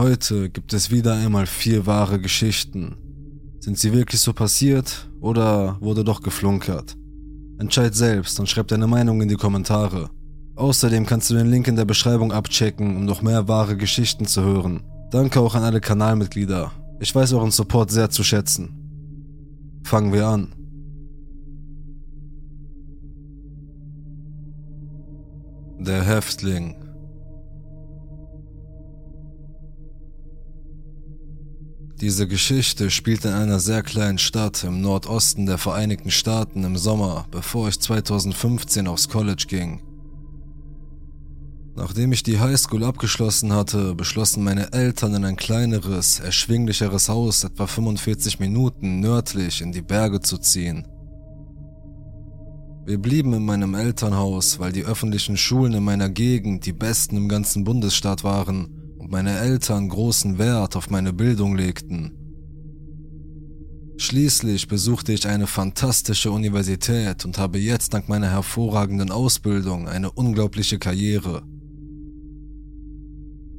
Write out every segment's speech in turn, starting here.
Heute gibt es wieder einmal vier wahre Geschichten. Sind sie wirklich so passiert oder wurde doch geflunkert? Entscheid selbst und schreib deine Meinung in die Kommentare. Außerdem kannst du den Link in der Beschreibung abchecken, um noch mehr wahre Geschichten zu hören. Danke auch an alle Kanalmitglieder. Ich weiß euren Support sehr zu schätzen. Fangen wir an. Der Häftling Diese Geschichte spielt in einer sehr kleinen Stadt im Nordosten der Vereinigten Staaten im Sommer, bevor ich 2015 aufs College ging. Nachdem ich die Highschool abgeschlossen hatte, beschlossen meine Eltern in ein kleineres, erschwinglicheres Haus etwa 45 Minuten nördlich in die Berge zu ziehen. Wir blieben in meinem Elternhaus, weil die öffentlichen Schulen in meiner Gegend die besten im ganzen Bundesstaat waren meine Eltern großen Wert auf meine Bildung legten. Schließlich besuchte ich eine fantastische Universität und habe jetzt dank meiner hervorragenden Ausbildung eine unglaubliche Karriere.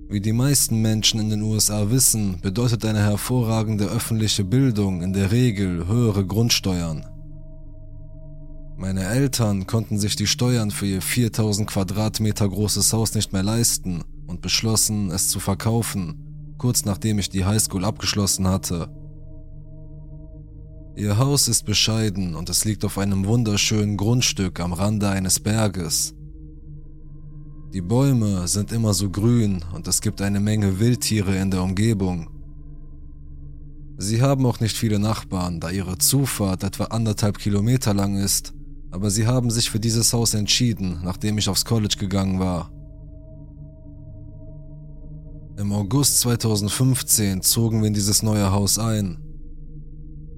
Wie die meisten Menschen in den USA wissen, bedeutet eine hervorragende öffentliche Bildung in der Regel höhere Grundsteuern. Meine Eltern konnten sich die Steuern für ihr 4000 Quadratmeter großes Haus nicht mehr leisten und beschlossen, es zu verkaufen, kurz nachdem ich die Highschool abgeschlossen hatte. Ihr Haus ist bescheiden und es liegt auf einem wunderschönen Grundstück am Rande eines Berges. Die Bäume sind immer so grün und es gibt eine Menge Wildtiere in der Umgebung. Sie haben auch nicht viele Nachbarn, da ihre Zufahrt etwa anderthalb Kilometer lang ist, aber sie haben sich für dieses Haus entschieden, nachdem ich aufs College gegangen war. Im August 2015 zogen wir in dieses neue Haus ein.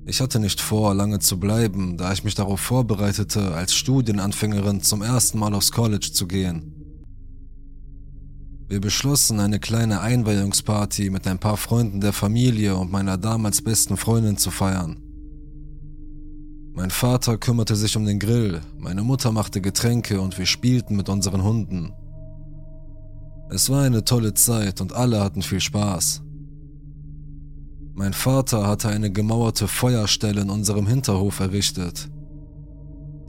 Ich hatte nicht vor, lange zu bleiben, da ich mich darauf vorbereitete, als Studienanfängerin zum ersten Mal aufs College zu gehen. Wir beschlossen, eine kleine Einweihungsparty mit ein paar Freunden der Familie und meiner damals besten Freundin zu feiern. Mein Vater kümmerte sich um den Grill, meine Mutter machte Getränke und wir spielten mit unseren Hunden. Es war eine tolle Zeit und alle hatten viel Spaß. Mein Vater hatte eine gemauerte Feuerstelle in unserem Hinterhof errichtet.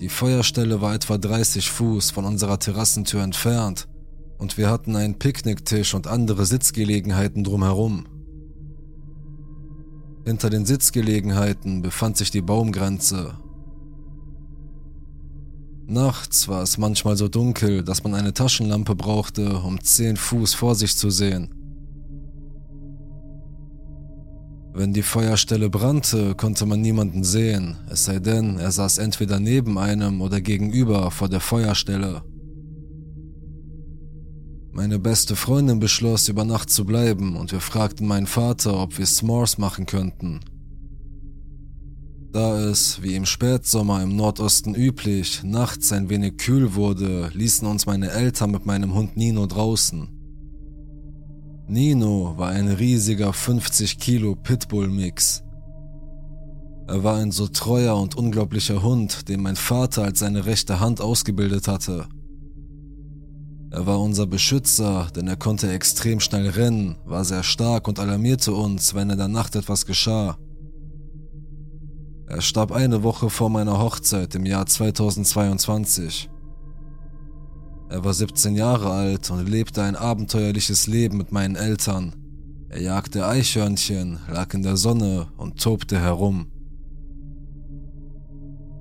Die Feuerstelle war etwa 30 Fuß von unserer Terrassentür entfernt und wir hatten einen Picknicktisch und andere Sitzgelegenheiten drumherum. Hinter den Sitzgelegenheiten befand sich die Baumgrenze. Nachts war es manchmal so dunkel, dass man eine Taschenlampe brauchte, um zehn Fuß vor sich zu sehen. Wenn die Feuerstelle brannte, konnte man niemanden sehen, es sei denn, er saß entweder neben einem oder gegenüber vor der Feuerstelle. Meine beste Freundin beschloss, über Nacht zu bleiben und wir fragten meinen Vater, ob wir S'mores machen könnten. Da es, wie im Spätsommer im Nordosten üblich, nachts ein wenig kühl wurde, ließen uns meine Eltern mit meinem Hund Nino draußen. Nino war ein riesiger 50 Kilo Pitbull-Mix. Er war ein so treuer und unglaublicher Hund, den mein Vater als seine rechte Hand ausgebildet hatte. Er war unser Beschützer, denn er konnte extrem schnell rennen, war sehr stark und alarmierte uns, wenn in der Nacht etwas geschah. Er starb eine Woche vor meiner Hochzeit im Jahr 2022. Er war 17 Jahre alt und lebte ein abenteuerliches Leben mit meinen Eltern. Er jagte Eichhörnchen, lag in der Sonne und tobte herum.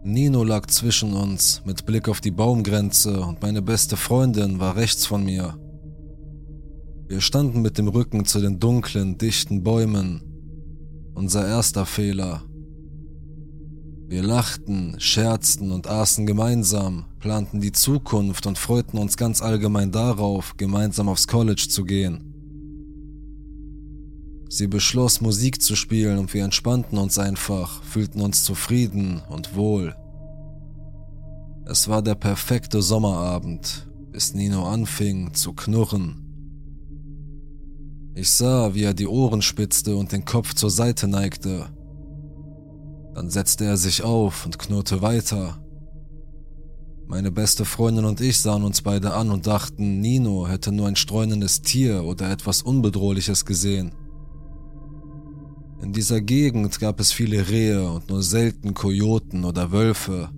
Nino lag zwischen uns mit Blick auf die Baumgrenze und meine beste Freundin war rechts von mir. Wir standen mit dem Rücken zu den dunklen, dichten Bäumen. Unser erster Fehler. Wir lachten, scherzten und aßen gemeinsam, planten die Zukunft und freuten uns ganz allgemein darauf, gemeinsam aufs College zu gehen. Sie beschloss, Musik zu spielen und wir entspannten uns einfach, fühlten uns zufrieden und wohl. Es war der perfekte Sommerabend, bis Nino anfing zu knurren. Ich sah, wie er die Ohren spitzte und den Kopf zur Seite neigte. Dann setzte er sich auf und knurrte weiter. Meine beste Freundin und ich sahen uns beide an und dachten, Nino hätte nur ein streunendes Tier oder etwas Unbedrohliches gesehen. In dieser Gegend gab es viele Rehe und nur selten Kojoten oder Wölfe.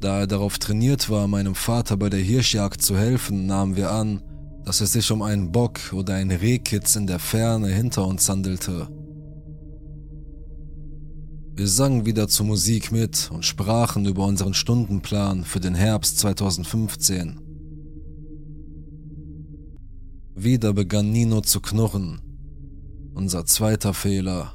Da er darauf trainiert war, meinem Vater bei der Hirschjagd zu helfen, nahmen wir an, dass es sich um einen Bock oder ein Rehkitz in der Ferne hinter uns handelte. Wir sangen wieder zur Musik mit und sprachen über unseren Stundenplan für den Herbst 2015. Wieder begann Nino zu knurren. Unser zweiter Fehler.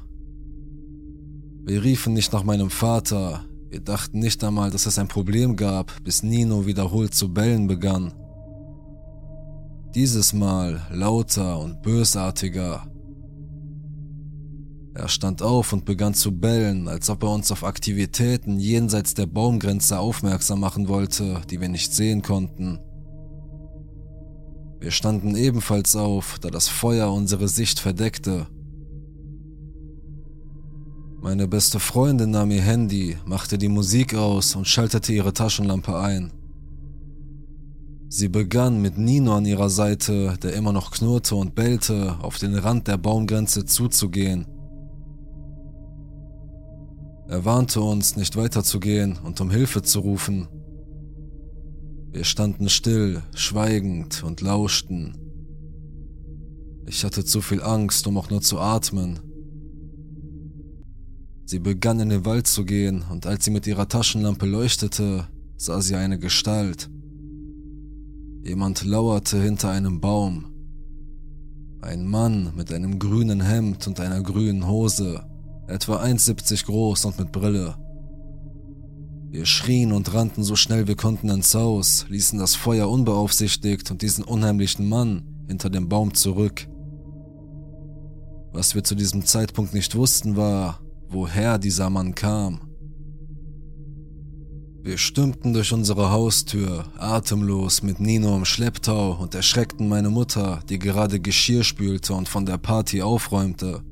Wir riefen nicht nach meinem Vater, wir dachten nicht einmal, dass es ein Problem gab, bis Nino wiederholt zu bellen begann. Dieses Mal lauter und bösartiger. Er stand auf und begann zu bellen, als ob er uns auf Aktivitäten jenseits der Baumgrenze aufmerksam machen wollte, die wir nicht sehen konnten. Wir standen ebenfalls auf, da das Feuer unsere Sicht verdeckte. Meine beste Freundin nahm ihr Handy, machte die Musik aus und schaltete ihre Taschenlampe ein. Sie begann mit Nino an ihrer Seite, der immer noch knurrte und bellte, auf den Rand der Baumgrenze zuzugehen. Er warnte uns, nicht weiterzugehen und um Hilfe zu rufen. Wir standen still, schweigend und lauschten. Ich hatte zu viel Angst, um auch nur zu atmen. Sie begann in den Wald zu gehen, und als sie mit ihrer Taschenlampe leuchtete, sah sie eine Gestalt. Jemand lauerte hinter einem Baum. Ein Mann mit einem grünen Hemd und einer grünen Hose etwa 1,70 groß und mit Brille. Wir schrien und rannten so schnell wir konnten ins Haus, ließen das Feuer unbeaufsichtigt und diesen unheimlichen Mann hinter dem Baum zurück. Was wir zu diesem Zeitpunkt nicht wussten war, woher dieser Mann kam. Wir stürmten durch unsere Haustür, atemlos, mit Nino im Schlepptau und erschreckten meine Mutter, die gerade Geschirr spülte und von der Party aufräumte.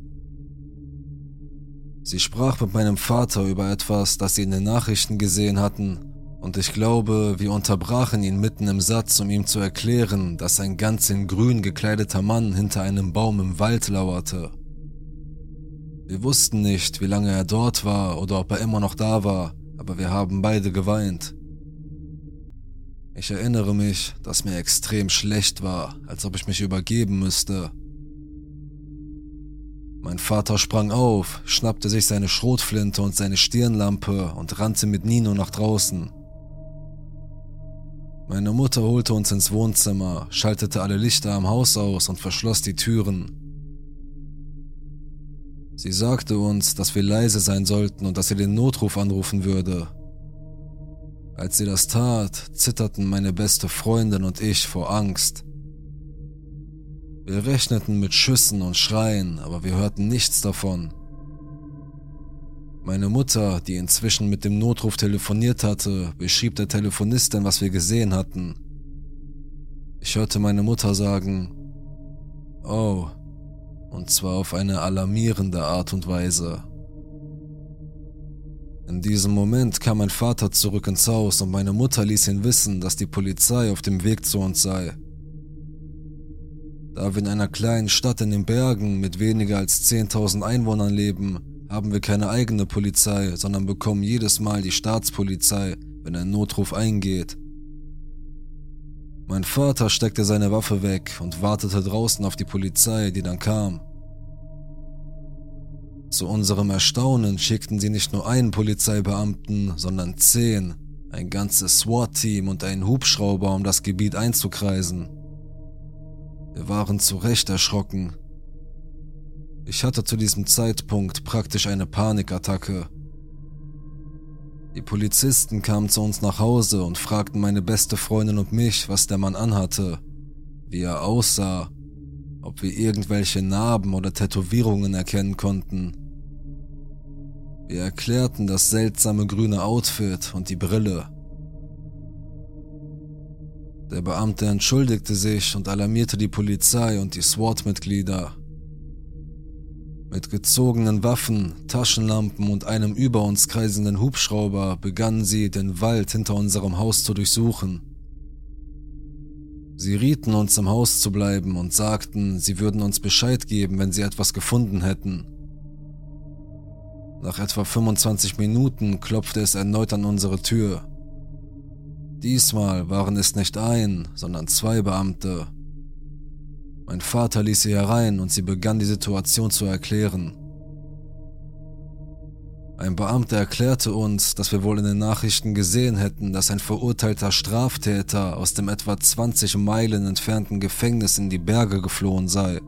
Sie sprach mit meinem Vater über etwas, das sie in den Nachrichten gesehen hatten, und ich glaube, wir unterbrachen ihn mitten im Satz, um ihm zu erklären, dass ein ganz in grün gekleideter Mann hinter einem Baum im Wald lauerte. Wir wussten nicht, wie lange er dort war oder ob er immer noch da war, aber wir haben beide geweint. Ich erinnere mich, dass mir extrem schlecht war, als ob ich mich übergeben müsste, mein Vater sprang auf, schnappte sich seine Schrotflinte und seine Stirnlampe und rannte mit Nino nach draußen. Meine Mutter holte uns ins Wohnzimmer, schaltete alle Lichter am Haus aus und verschloss die Türen. Sie sagte uns, dass wir leise sein sollten und dass sie den Notruf anrufen würde. Als sie das tat, zitterten meine beste Freundin und ich vor Angst. Wir rechneten mit Schüssen und Schreien, aber wir hörten nichts davon. Meine Mutter, die inzwischen mit dem Notruf telefoniert hatte, beschrieb der Telefonistin, was wir gesehen hatten. Ich hörte meine Mutter sagen, oh, und zwar auf eine alarmierende Art und Weise. In diesem Moment kam mein Vater zurück ins Haus und meine Mutter ließ ihn wissen, dass die Polizei auf dem Weg zu uns sei. Da wir in einer kleinen Stadt in den Bergen mit weniger als 10.000 Einwohnern leben, haben wir keine eigene Polizei, sondern bekommen jedes Mal die Staatspolizei, wenn ein Notruf eingeht. Mein Vater steckte seine Waffe weg und wartete draußen auf die Polizei, die dann kam. Zu unserem Erstaunen schickten sie nicht nur einen Polizeibeamten, sondern zehn, ein ganzes SWAT-Team und einen Hubschrauber, um das Gebiet einzukreisen. Wir waren zu Recht erschrocken. Ich hatte zu diesem Zeitpunkt praktisch eine Panikattacke. Die Polizisten kamen zu uns nach Hause und fragten meine beste Freundin und mich, was der Mann anhatte, wie er aussah, ob wir irgendwelche Narben oder Tätowierungen erkennen konnten. Wir erklärten das seltsame grüne Outfit und die Brille. Der Beamte entschuldigte sich und alarmierte die Polizei und die SWAT-Mitglieder. Mit gezogenen Waffen, Taschenlampen und einem über uns kreisenden Hubschrauber begannen sie, den Wald hinter unserem Haus zu durchsuchen. Sie rieten uns im Haus zu bleiben und sagten, sie würden uns Bescheid geben, wenn sie etwas gefunden hätten. Nach etwa 25 Minuten klopfte es erneut an unsere Tür. Diesmal waren es nicht ein, sondern zwei Beamte. Mein Vater ließ sie herein und sie begann die Situation zu erklären. Ein Beamter erklärte uns, dass wir wohl in den Nachrichten gesehen hätten, dass ein verurteilter Straftäter aus dem etwa 20 Meilen entfernten Gefängnis in die Berge geflohen sei.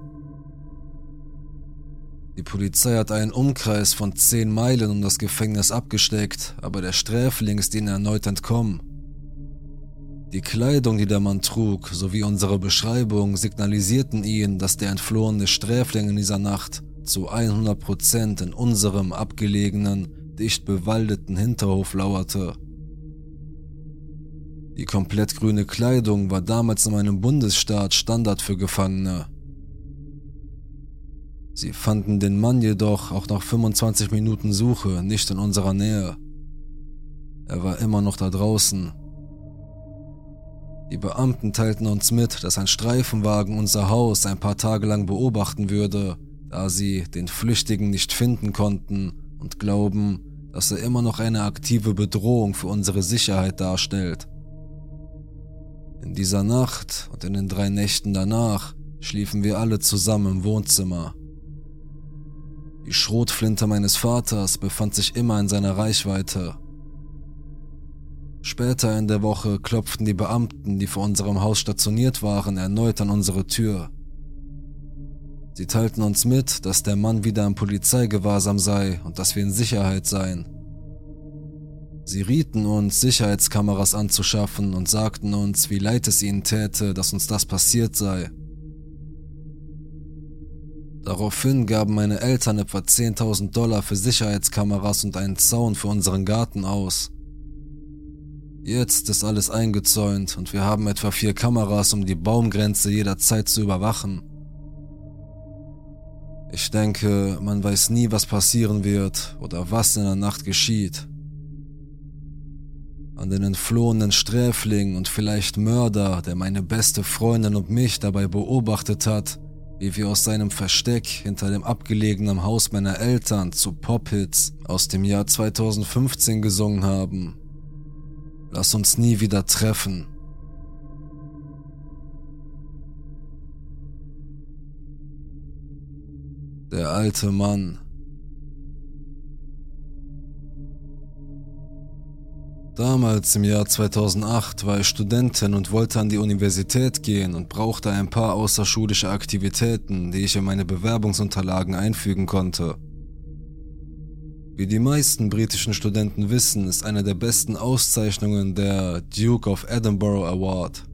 Die Polizei hat einen Umkreis von 10 Meilen um das Gefängnis abgesteckt, aber der Sträfling ist ihnen erneut entkommen. Die Kleidung, die der Mann trug, sowie unsere Beschreibung signalisierten ihn, dass der entflohene Sträfling in dieser Nacht zu 100% in unserem abgelegenen, dicht bewaldeten Hinterhof lauerte. Die komplett grüne Kleidung war damals in meinem Bundesstaat Standard für Gefangene. Sie fanden den Mann jedoch auch nach 25 Minuten Suche nicht in unserer Nähe. Er war immer noch da draußen die Beamten teilten uns mit, dass ein Streifenwagen unser Haus ein paar Tage lang beobachten würde, da sie den Flüchtigen nicht finden konnten und glauben, dass er immer noch eine aktive Bedrohung für unsere Sicherheit darstellt. In dieser Nacht und in den drei Nächten danach schliefen wir alle zusammen im Wohnzimmer. Die Schrotflinte meines Vaters befand sich immer in seiner Reichweite Später in der Woche klopften die Beamten, die vor unserem Haus stationiert waren, erneut an unsere Tür. Sie teilten uns mit, dass der Mann wieder im Polizeigewahrsam sei und dass wir in Sicherheit seien. Sie rieten uns, Sicherheitskameras anzuschaffen und sagten uns, wie leid es ihnen täte, dass uns das passiert sei. Daraufhin gaben meine Eltern etwa 10.000 Dollar für Sicherheitskameras und einen Zaun für unseren Garten aus. Jetzt ist alles eingezäunt und wir haben etwa vier Kameras, um die Baumgrenze jederzeit zu überwachen. Ich denke, man weiß nie, was passieren wird oder was in der Nacht geschieht. An den entflohenen Sträfling und vielleicht Mörder, der meine beste Freundin und mich dabei beobachtet hat, wie wir aus seinem Versteck hinter dem abgelegenen Haus meiner Eltern zu Pop-Hits aus dem Jahr 2015 gesungen haben. Lass uns nie wieder treffen. Der alte Mann. Damals im Jahr 2008 war ich Studentin und wollte an die Universität gehen und brauchte ein paar außerschulische Aktivitäten, die ich in meine Bewerbungsunterlagen einfügen konnte. Wie die meisten britischen Studenten wissen, ist eine der besten Auszeichnungen der Duke of Edinburgh Award.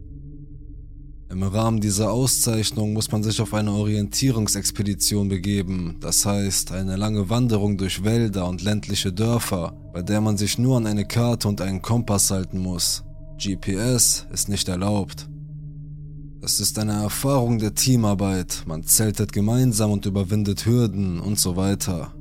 Im Rahmen dieser Auszeichnung muss man sich auf eine Orientierungsexpedition begeben, das heißt eine lange Wanderung durch Wälder und ländliche Dörfer, bei der man sich nur an eine Karte und einen Kompass halten muss. GPS ist nicht erlaubt. Es ist eine Erfahrung der Teamarbeit, man zeltet gemeinsam und überwindet Hürden und so weiter.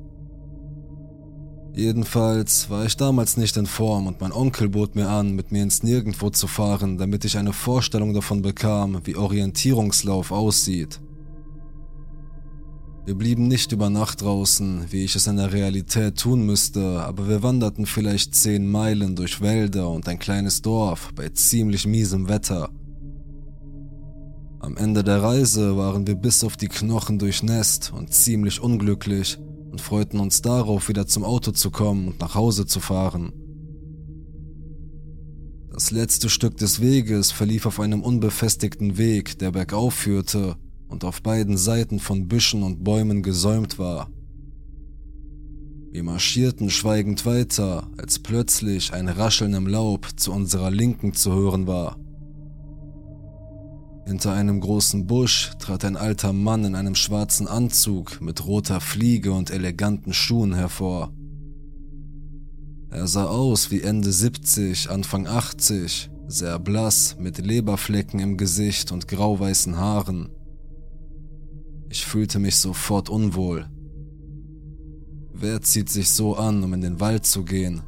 Jedenfalls war ich damals nicht in Form und mein Onkel bot mir an, mit mir ins Nirgendwo zu fahren, damit ich eine Vorstellung davon bekam, wie Orientierungslauf aussieht. Wir blieben nicht über Nacht draußen, wie ich es in der Realität tun müsste, aber wir wanderten vielleicht zehn Meilen durch Wälder und ein kleines Dorf bei ziemlich miesem Wetter. Am Ende der Reise waren wir bis auf die Knochen durchnässt und ziemlich unglücklich, und freuten uns darauf, wieder zum Auto zu kommen und nach Hause zu fahren. Das letzte Stück des Weges verlief auf einem unbefestigten Weg, der bergauf führte und auf beiden Seiten von Büschen und Bäumen gesäumt war. Wir marschierten schweigend weiter, als plötzlich ein Rascheln im Laub zu unserer Linken zu hören war. Hinter einem großen Busch trat ein alter Mann in einem schwarzen Anzug mit roter Fliege und eleganten Schuhen hervor. Er sah aus wie Ende 70, Anfang 80, sehr blass, mit Leberflecken im Gesicht und grauweißen Haaren. Ich fühlte mich sofort unwohl. Wer zieht sich so an, um in den Wald zu gehen?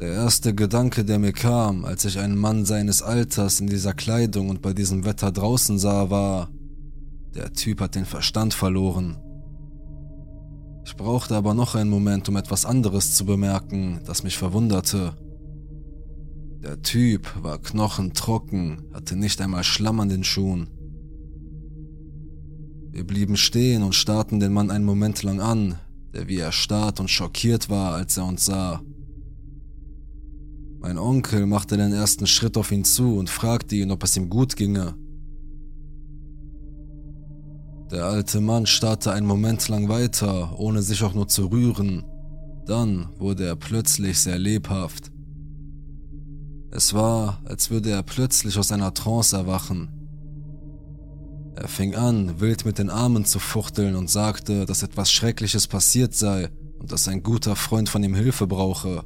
Der erste Gedanke, der mir kam, als ich einen Mann seines Alters in dieser Kleidung und bei diesem Wetter draußen sah, war, der Typ hat den Verstand verloren. Ich brauchte aber noch einen Moment, um etwas anderes zu bemerken, das mich verwunderte. Der Typ war knochentrocken, hatte nicht einmal Schlamm an den Schuhen. Wir blieben stehen und starrten den Mann einen Moment lang an, der wie erstarrt und schockiert war, als er uns sah. Mein Onkel machte den ersten Schritt auf ihn zu und fragte ihn, ob es ihm gut ginge. Der alte Mann starrte einen Moment lang weiter, ohne sich auch nur zu rühren. Dann wurde er plötzlich sehr lebhaft. Es war, als würde er plötzlich aus einer Trance erwachen. Er fing an, wild mit den Armen zu fuchteln und sagte, dass etwas Schreckliches passiert sei und dass ein guter Freund von ihm Hilfe brauche.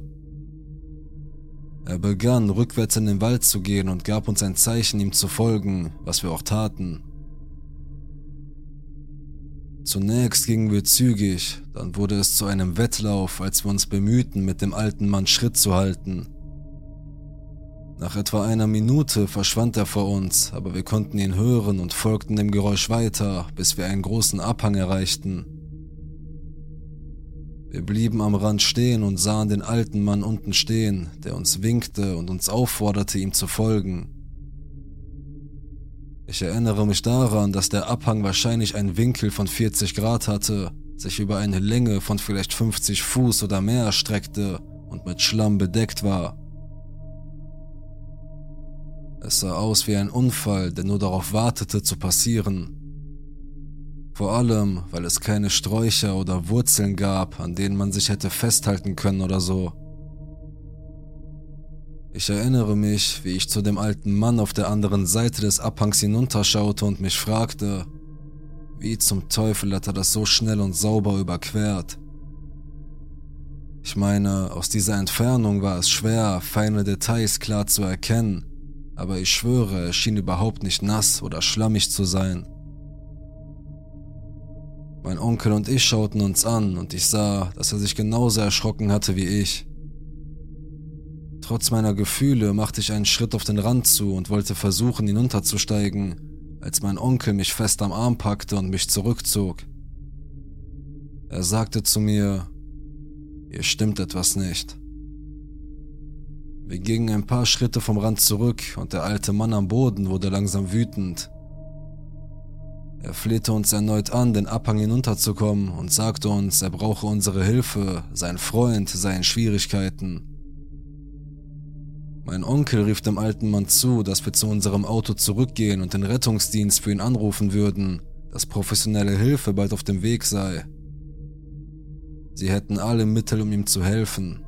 Er begann, rückwärts in den Wald zu gehen und gab uns ein Zeichen, ihm zu folgen, was wir auch taten. Zunächst gingen wir zügig, dann wurde es zu einem Wettlauf, als wir uns bemühten, mit dem alten Mann Schritt zu halten. Nach etwa einer Minute verschwand er vor uns, aber wir konnten ihn hören und folgten dem Geräusch weiter, bis wir einen großen Abhang erreichten. Wir blieben am Rand stehen und sahen den alten Mann unten stehen, der uns winkte und uns aufforderte, ihm zu folgen. Ich erinnere mich daran, dass der Abhang wahrscheinlich einen Winkel von 40 Grad hatte, sich über eine Länge von vielleicht 50 Fuß oder mehr erstreckte und mit Schlamm bedeckt war. Es sah aus wie ein Unfall, der nur darauf wartete zu passieren. Vor allem, weil es keine Sträucher oder Wurzeln gab, an denen man sich hätte festhalten können oder so. Ich erinnere mich, wie ich zu dem alten Mann auf der anderen Seite des Abhangs hinunterschaute und mich fragte, wie zum Teufel hat er das so schnell und sauber überquert? Ich meine, aus dieser Entfernung war es schwer, feine Details klar zu erkennen, aber ich schwöre, er schien überhaupt nicht nass oder schlammig zu sein. Mein Onkel und ich schauten uns an und ich sah, dass er sich genauso erschrocken hatte wie ich. Trotz meiner Gefühle machte ich einen Schritt auf den Rand zu und wollte versuchen, hinunterzusteigen, als mein Onkel mich fest am Arm packte und mich zurückzog. Er sagte zu mir, hier stimmt etwas nicht. Wir gingen ein paar Schritte vom Rand zurück und der alte Mann am Boden wurde langsam wütend. Er flehte uns erneut an, den Abhang hinunterzukommen und sagte uns, er brauche unsere Hilfe, sein Freund sei in Schwierigkeiten. Mein Onkel rief dem alten Mann zu, dass wir zu unserem Auto zurückgehen und den Rettungsdienst für ihn anrufen würden, dass professionelle Hilfe bald auf dem Weg sei. Sie hätten alle Mittel, um ihm zu helfen.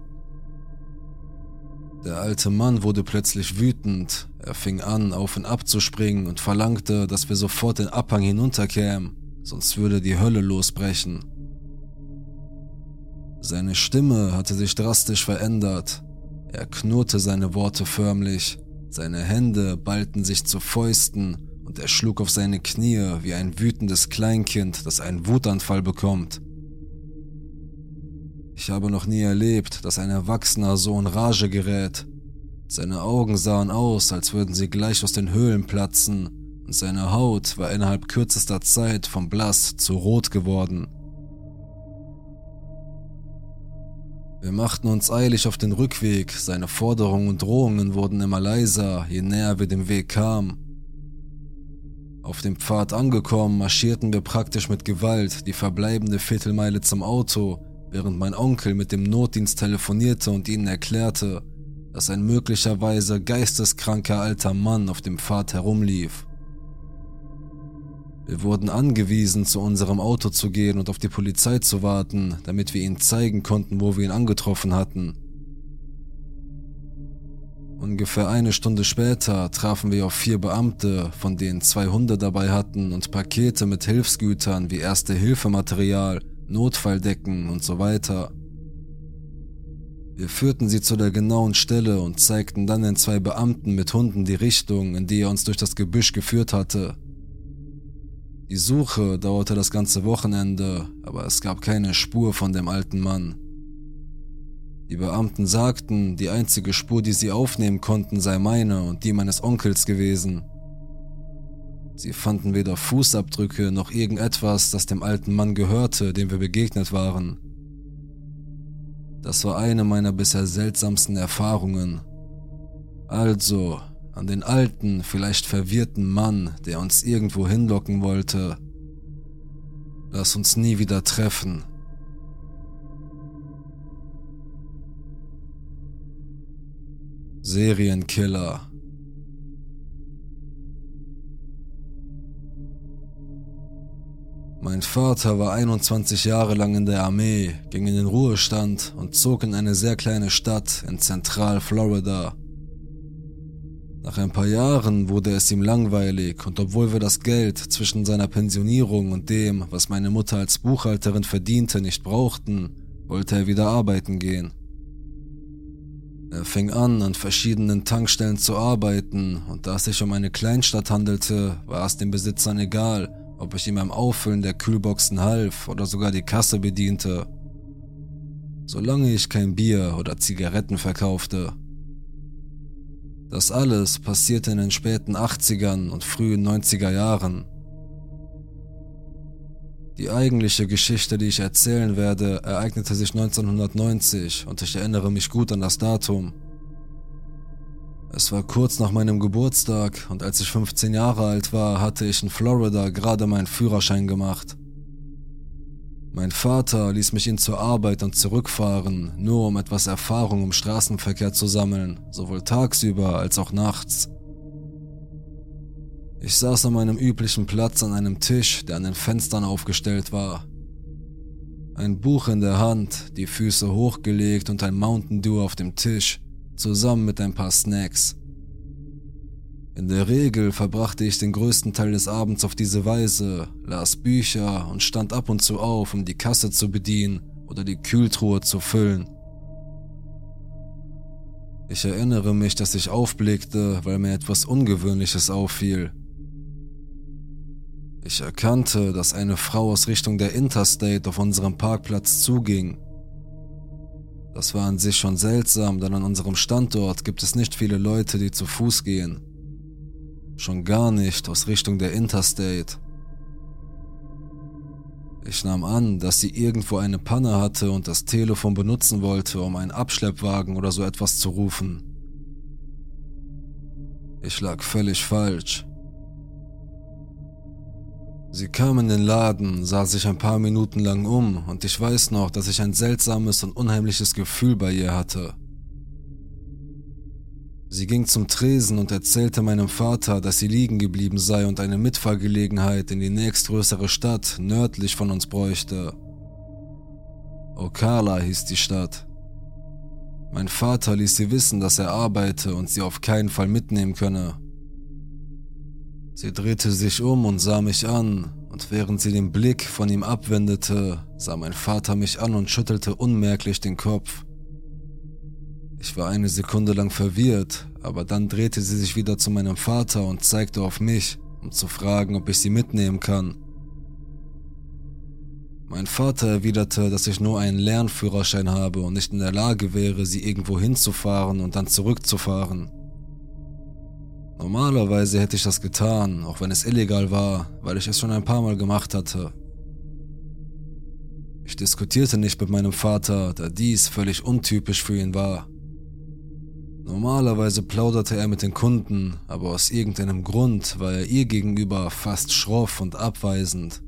Der alte Mann wurde plötzlich wütend. Er fing an, auf und ab zu springen und verlangte, dass wir sofort den Abhang hinunterkämen, sonst würde die Hölle losbrechen. Seine Stimme hatte sich drastisch verändert. Er knurrte seine Worte förmlich, seine Hände ballten sich zu Fäusten und er schlug auf seine Knie wie ein wütendes Kleinkind, das einen Wutanfall bekommt. Ich habe noch nie erlebt, dass ein Erwachsener so in Rage gerät. Seine Augen sahen aus, als würden sie gleich aus den Höhlen platzen, und seine Haut war innerhalb kürzester Zeit von blass zu rot geworden. Wir machten uns eilig auf den Rückweg, seine Forderungen und Drohungen wurden immer leiser, je näher wir dem Weg kamen. Auf dem Pfad angekommen, marschierten wir praktisch mit Gewalt die verbleibende Viertelmeile zum Auto, während mein Onkel mit dem Notdienst telefonierte und ihnen erklärte, dass ein möglicherweise geisteskranker alter Mann auf dem Pfad herumlief. Wir wurden angewiesen, zu unserem Auto zu gehen und auf die Polizei zu warten, damit wir ihnen zeigen konnten, wo wir ihn angetroffen hatten. Ungefähr eine Stunde später trafen wir auf vier Beamte, von denen zwei Hunde dabei hatten und Pakete mit Hilfsgütern wie Erste-Hilfematerial, Notfalldecken und so weiter. Wir führten sie zu der genauen Stelle und zeigten dann den zwei Beamten mit Hunden die Richtung, in die er uns durch das Gebüsch geführt hatte. Die Suche dauerte das ganze Wochenende, aber es gab keine Spur von dem alten Mann. Die Beamten sagten, die einzige Spur, die sie aufnehmen konnten, sei meine und die meines Onkels gewesen. Sie fanden weder Fußabdrücke noch irgendetwas, das dem alten Mann gehörte, dem wir begegnet waren. Das war eine meiner bisher seltsamsten Erfahrungen. Also, an den alten, vielleicht verwirrten Mann, der uns irgendwo hinlocken wollte. Lass uns nie wieder treffen. Serienkiller. Mein Vater war 21 Jahre lang in der Armee, ging in den Ruhestand und zog in eine sehr kleine Stadt in Zentral-Florida. Nach ein paar Jahren wurde es ihm langweilig und obwohl wir das Geld zwischen seiner Pensionierung und dem, was meine Mutter als Buchhalterin verdiente, nicht brauchten, wollte er wieder arbeiten gehen. Er fing an, an verschiedenen Tankstellen zu arbeiten, und da es sich um eine Kleinstadt handelte, war es den Besitzern egal, ob ich ihm beim Auffüllen der Kühlboxen half oder sogar die Kasse bediente. Solange ich kein Bier oder Zigaretten verkaufte. Das alles passierte in den späten 80ern und frühen 90er Jahren. Die eigentliche Geschichte, die ich erzählen werde, ereignete sich 1990 und ich erinnere mich gut an das Datum. Es war kurz nach meinem Geburtstag und als ich 15 Jahre alt war, hatte ich in Florida gerade meinen Führerschein gemacht. Mein Vater ließ mich ihn zur Arbeit und zurückfahren, nur um etwas Erfahrung im Straßenverkehr zu sammeln, sowohl tagsüber als auch nachts. Ich saß an meinem üblichen Platz an einem Tisch, der an den Fenstern aufgestellt war. Ein Buch in der Hand, die Füße hochgelegt und ein Mountain Dew auf dem Tisch, zusammen mit ein paar Snacks. In der Regel verbrachte ich den größten Teil des Abends auf diese Weise, las Bücher und stand ab und zu auf, um die Kasse zu bedienen oder die Kühltruhe zu füllen. Ich erinnere mich, dass ich aufblickte, weil mir etwas Ungewöhnliches auffiel. Ich erkannte, dass eine Frau aus Richtung der Interstate auf unserem Parkplatz zuging. Das war an sich schon seltsam, denn an unserem Standort gibt es nicht viele Leute, die zu Fuß gehen. Schon gar nicht aus Richtung der Interstate. Ich nahm an, dass sie irgendwo eine Panne hatte und das Telefon benutzen wollte, um einen Abschleppwagen oder so etwas zu rufen. Ich lag völlig falsch. Sie kam in den Laden, sah sich ein paar Minuten lang um und ich weiß noch, dass ich ein seltsames und unheimliches Gefühl bei ihr hatte. Sie ging zum Tresen und erzählte meinem Vater, dass sie liegen geblieben sei und eine Mitfahrgelegenheit in die nächstgrößere Stadt nördlich von uns bräuchte. Ocala hieß die Stadt. Mein Vater ließ sie wissen, dass er arbeite und sie auf keinen Fall mitnehmen könne. Sie drehte sich um und sah mich an, und während sie den Blick von ihm abwendete, sah mein Vater mich an und schüttelte unmerklich den Kopf. Ich war eine Sekunde lang verwirrt, aber dann drehte sie sich wieder zu meinem Vater und zeigte auf mich, um zu fragen, ob ich sie mitnehmen kann. Mein Vater erwiderte, dass ich nur einen Lernführerschein habe und nicht in der Lage wäre, sie irgendwo hinzufahren und dann zurückzufahren. Normalerweise hätte ich das getan, auch wenn es illegal war, weil ich es schon ein paar Mal gemacht hatte. Ich diskutierte nicht mit meinem Vater, da dies völlig untypisch für ihn war. Normalerweise plauderte er mit den Kunden, aber aus irgendeinem Grund war er ihr gegenüber fast schroff und abweisend.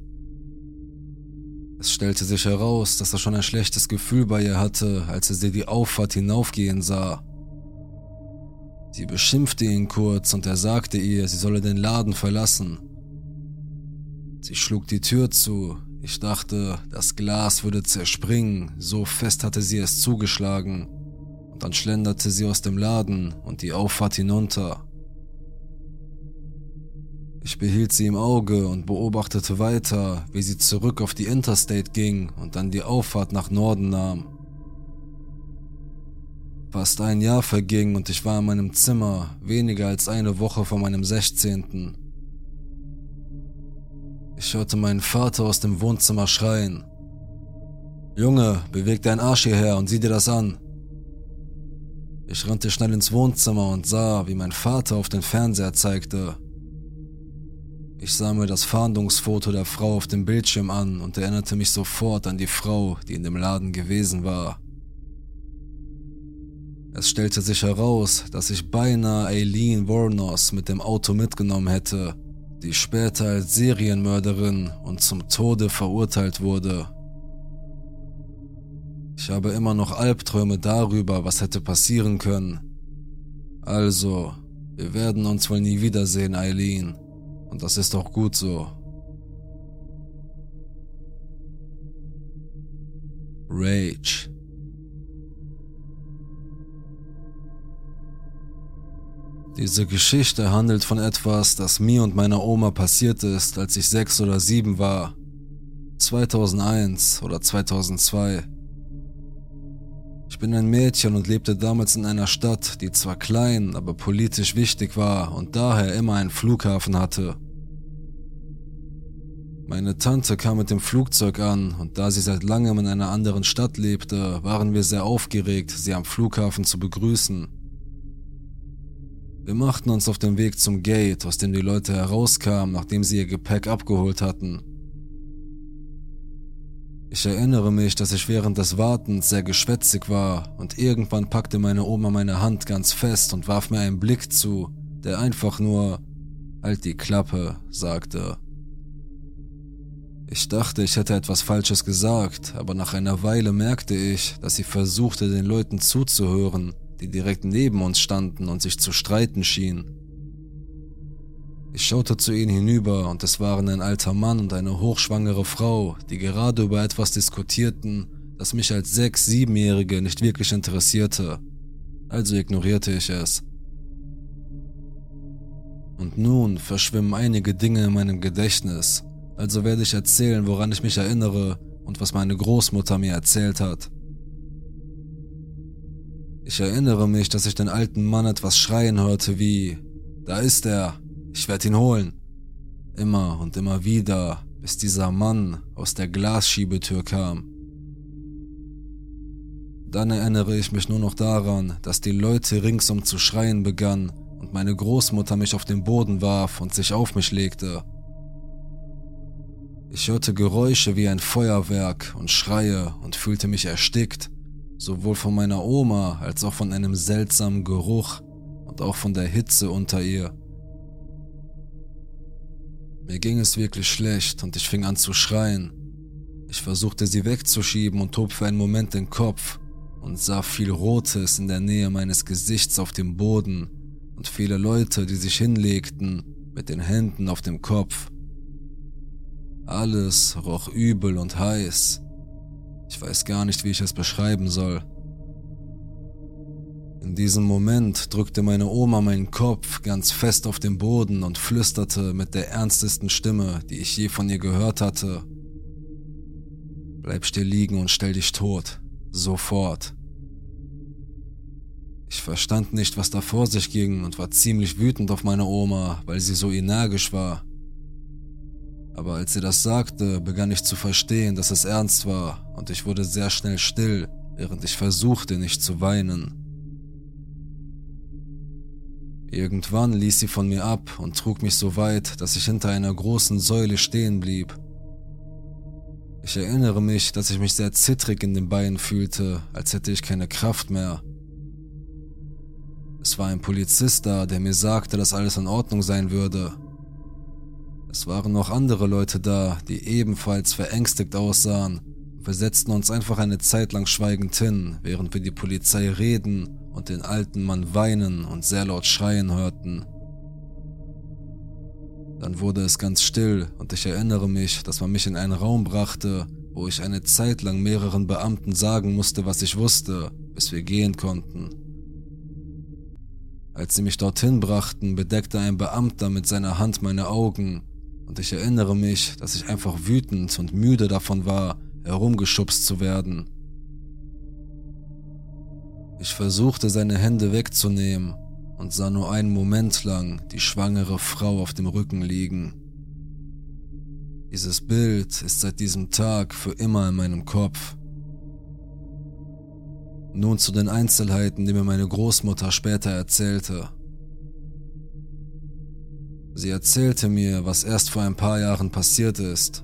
Es stellte sich heraus, dass er schon ein schlechtes Gefühl bei ihr hatte, als er sie die Auffahrt hinaufgehen sah. Sie beschimpfte ihn kurz und er sagte ihr, sie solle den Laden verlassen. Sie schlug die Tür zu. Ich dachte, das Glas würde zerspringen, so fest hatte sie es zugeschlagen. Und dann schlenderte sie aus dem Laden und die Auffahrt hinunter. Ich behielt sie im Auge und beobachtete weiter, wie sie zurück auf die Interstate ging und dann die Auffahrt nach Norden nahm. Fast ein Jahr verging und ich war in meinem Zimmer, weniger als eine Woche vor meinem 16. Ich hörte meinen Vater aus dem Wohnzimmer schreien. Junge, beweg deinen Arsch hierher und sieh dir das an. Ich rannte schnell ins Wohnzimmer und sah, wie mein Vater auf den Fernseher zeigte. Ich sah mir das Fahndungsfoto der Frau auf dem Bildschirm an und erinnerte mich sofort an die Frau, die in dem Laden gewesen war. Es stellte sich heraus, dass ich beinahe Aileen Warnos mit dem Auto mitgenommen hätte, die später als Serienmörderin und zum Tode verurteilt wurde. Ich habe immer noch Albträume darüber, was hätte passieren können. Also, wir werden uns wohl nie wiedersehen, Eileen. Und das ist auch gut so. Rage. Diese Geschichte handelt von etwas, das mir und meiner Oma passiert ist, als ich sechs oder sieben war. 2001 oder 2002. Ich bin ein Mädchen und lebte damals in einer Stadt, die zwar klein, aber politisch wichtig war und daher immer einen Flughafen hatte. Meine Tante kam mit dem Flugzeug an und da sie seit langem in einer anderen Stadt lebte, waren wir sehr aufgeregt, sie am Flughafen zu begrüßen. Wir machten uns auf den Weg zum Gate, aus dem die Leute herauskamen, nachdem sie ihr Gepäck abgeholt hatten. Ich erinnere mich, dass ich während des Wartens sehr geschwätzig war und irgendwann packte meine Oma meine Hand ganz fest und warf mir einen Blick zu, der einfach nur Halt die Klappe sagte. Ich dachte, ich hätte etwas Falsches gesagt, aber nach einer Weile merkte ich, dass sie versuchte, den Leuten zuzuhören, die direkt neben uns standen und sich zu streiten schienen. Ich schaute zu ihnen hinüber und es waren ein alter Mann und eine hochschwangere Frau, die gerade über etwas diskutierten, das mich als sechs-, siebenjährige nicht wirklich interessierte. Also ignorierte ich es. Und nun verschwimmen einige Dinge in meinem Gedächtnis, also werde ich erzählen, woran ich mich erinnere und was meine Großmutter mir erzählt hat. Ich erinnere mich, dass ich den alten Mann etwas schreien hörte wie, da ist er, ich werde ihn holen. Immer und immer wieder, bis dieser Mann aus der Glasschiebetür kam. Dann erinnere ich mich nur noch daran, dass die Leute ringsum zu schreien begannen und meine Großmutter mich auf den Boden warf und sich auf mich legte. Ich hörte Geräusche wie ein Feuerwerk und Schreie und fühlte mich erstickt, sowohl von meiner Oma als auch von einem seltsamen Geruch und auch von der Hitze unter ihr. Mir ging es wirklich schlecht und ich fing an zu schreien. Ich versuchte sie wegzuschieben und hob für einen Moment den Kopf und sah viel Rotes in der Nähe meines Gesichts auf dem Boden und viele Leute, die sich hinlegten mit den Händen auf dem Kopf. Alles roch übel und heiß. Ich weiß gar nicht, wie ich es beschreiben soll. In diesem Moment drückte meine Oma meinen Kopf ganz fest auf den Boden und flüsterte mit der ernstesten Stimme, die ich je von ihr gehört hatte. Bleib still liegen und stell dich tot. Sofort. Ich verstand nicht, was da vor sich ging und war ziemlich wütend auf meine Oma, weil sie so energisch war. Aber als sie das sagte, begann ich zu verstehen, dass es ernst war und ich wurde sehr schnell still, während ich versuchte, nicht zu weinen. Irgendwann ließ sie von mir ab und trug mich so weit, dass ich hinter einer großen Säule stehen blieb. Ich erinnere mich, dass ich mich sehr zittrig in den Beinen fühlte, als hätte ich keine Kraft mehr. Es war ein Polizist da, der mir sagte, dass alles in Ordnung sein würde. Es waren noch andere Leute da, die ebenfalls verängstigt aussahen. Wir setzten uns einfach eine Zeit lang schweigend hin, während wir die Polizei reden und den alten Mann weinen und sehr laut schreien hörten. Dann wurde es ganz still und ich erinnere mich, dass man mich in einen Raum brachte, wo ich eine Zeit lang mehreren Beamten sagen musste, was ich wusste, bis wir gehen konnten. Als sie mich dorthin brachten, bedeckte ein Beamter mit seiner Hand meine Augen und ich erinnere mich, dass ich einfach wütend und müde davon war, herumgeschubst zu werden. Ich versuchte seine Hände wegzunehmen und sah nur einen Moment lang die schwangere Frau auf dem Rücken liegen. Dieses Bild ist seit diesem Tag für immer in meinem Kopf. Nun zu den Einzelheiten, die mir meine Großmutter später erzählte. Sie erzählte mir, was erst vor ein paar Jahren passiert ist.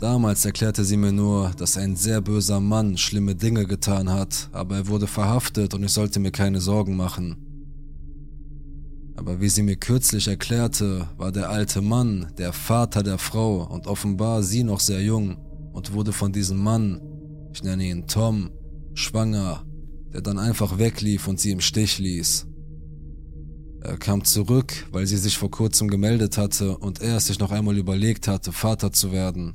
Damals erklärte sie mir nur, dass ein sehr böser Mann schlimme Dinge getan hat, aber er wurde verhaftet und ich sollte mir keine Sorgen machen. Aber wie sie mir kürzlich erklärte, war der alte Mann der Vater der Frau und offenbar sie noch sehr jung und wurde von diesem Mann, ich nenne ihn Tom, schwanger, der dann einfach weglief und sie im Stich ließ. Er kam zurück, weil sie sich vor kurzem gemeldet hatte und er sich noch einmal überlegt hatte, Vater zu werden.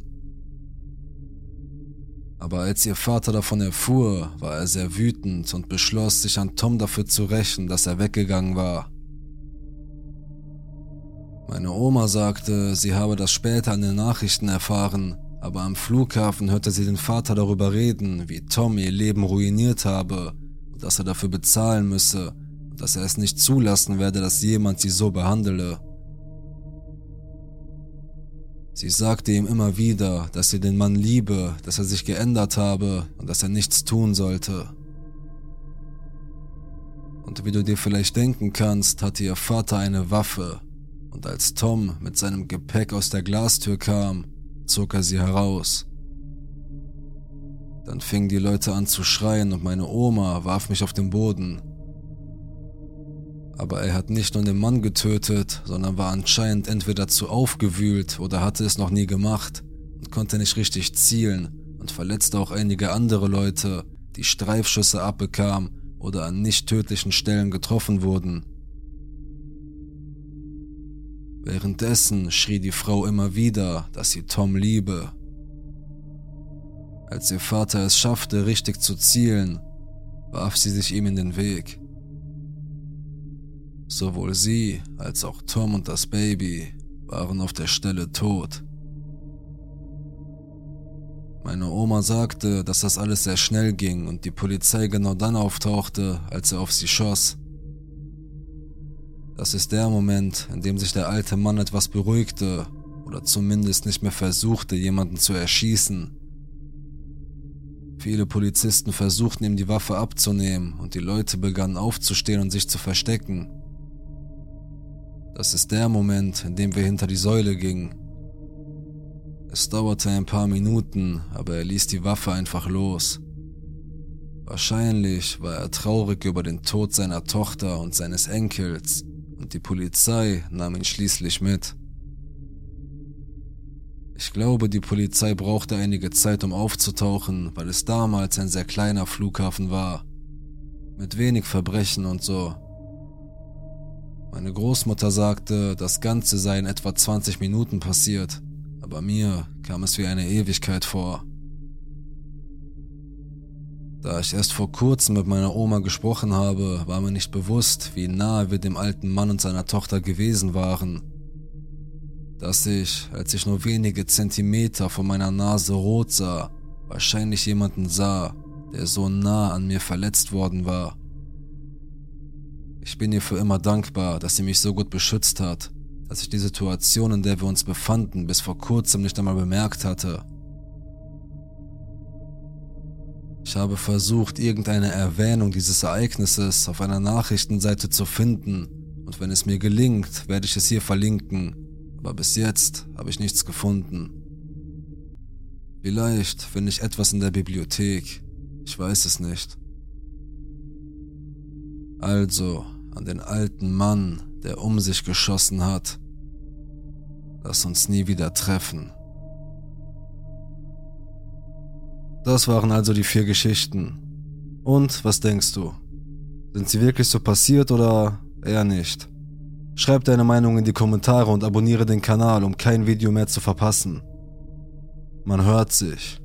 Aber als ihr Vater davon erfuhr, war er sehr wütend und beschloss, sich an Tom dafür zu rächen, dass er weggegangen war. Meine Oma sagte, sie habe das später an den Nachrichten erfahren, aber am Flughafen hörte sie den Vater darüber reden, wie Tom ihr Leben ruiniert habe und dass er dafür bezahlen müsse dass er es nicht zulassen werde, dass jemand sie so behandele. Sie sagte ihm immer wieder, dass sie den Mann liebe, dass er sich geändert habe und dass er nichts tun sollte. Und wie du dir vielleicht denken kannst, hatte ihr Vater eine Waffe, und als Tom mit seinem Gepäck aus der Glastür kam, zog er sie heraus. Dann fingen die Leute an zu schreien und meine Oma warf mich auf den Boden. Aber er hat nicht nur den Mann getötet, sondern war anscheinend entweder zu aufgewühlt oder hatte es noch nie gemacht und konnte nicht richtig zielen und verletzte auch einige andere Leute, die Streifschüsse abbekamen oder an nicht tödlichen Stellen getroffen wurden. Währenddessen schrie die Frau immer wieder, dass sie Tom liebe. Als ihr Vater es schaffte, richtig zu zielen, warf sie sich ihm in den Weg. Sowohl sie als auch Tom und das Baby waren auf der Stelle tot. Meine Oma sagte, dass das alles sehr schnell ging und die Polizei genau dann auftauchte, als er auf sie schoss. Das ist der Moment, in dem sich der alte Mann etwas beruhigte oder zumindest nicht mehr versuchte, jemanden zu erschießen. Viele Polizisten versuchten ihm die Waffe abzunehmen und die Leute begannen aufzustehen und sich zu verstecken. Das ist der Moment, in dem wir hinter die Säule gingen. Es dauerte ein paar Minuten, aber er ließ die Waffe einfach los. Wahrscheinlich war er traurig über den Tod seiner Tochter und seines Enkels, und die Polizei nahm ihn schließlich mit. Ich glaube, die Polizei brauchte einige Zeit, um aufzutauchen, weil es damals ein sehr kleiner Flughafen war. Mit wenig Verbrechen und so. Meine Großmutter sagte, das Ganze sei in etwa 20 Minuten passiert, aber mir kam es wie eine Ewigkeit vor. Da ich erst vor kurzem mit meiner Oma gesprochen habe, war mir nicht bewusst, wie nahe wir dem alten Mann und seiner Tochter gewesen waren. Dass ich, als ich nur wenige Zentimeter von meiner Nase rot sah, wahrscheinlich jemanden sah, der so nah an mir verletzt worden war. Ich bin ihr für immer dankbar, dass sie mich so gut beschützt hat, dass ich die Situation, in der wir uns befanden, bis vor kurzem nicht einmal bemerkt hatte. Ich habe versucht, irgendeine Erwähnung dieses Ereignisses auf einer Nachrichtenseite zu finden, und wenn es mir gelingt, werde ich es hier verlinken, aber bis jetzt habe ich nichts gefunden. Vielleicht finde ich etwas in der Bibliothek, ich weiß es nicht. Also, an den alten Mann, der um sich geschossen hat. Lass uns nie wieder treffen. Das waren also die vier Geschichten. Und was denkst du? Sind sie wirklich so passiert oder eher nicht? Schreib deine Meinung in die Kommentare und abonniere den Kanal, um kein Video mehr zu verpassen. Man hört sich.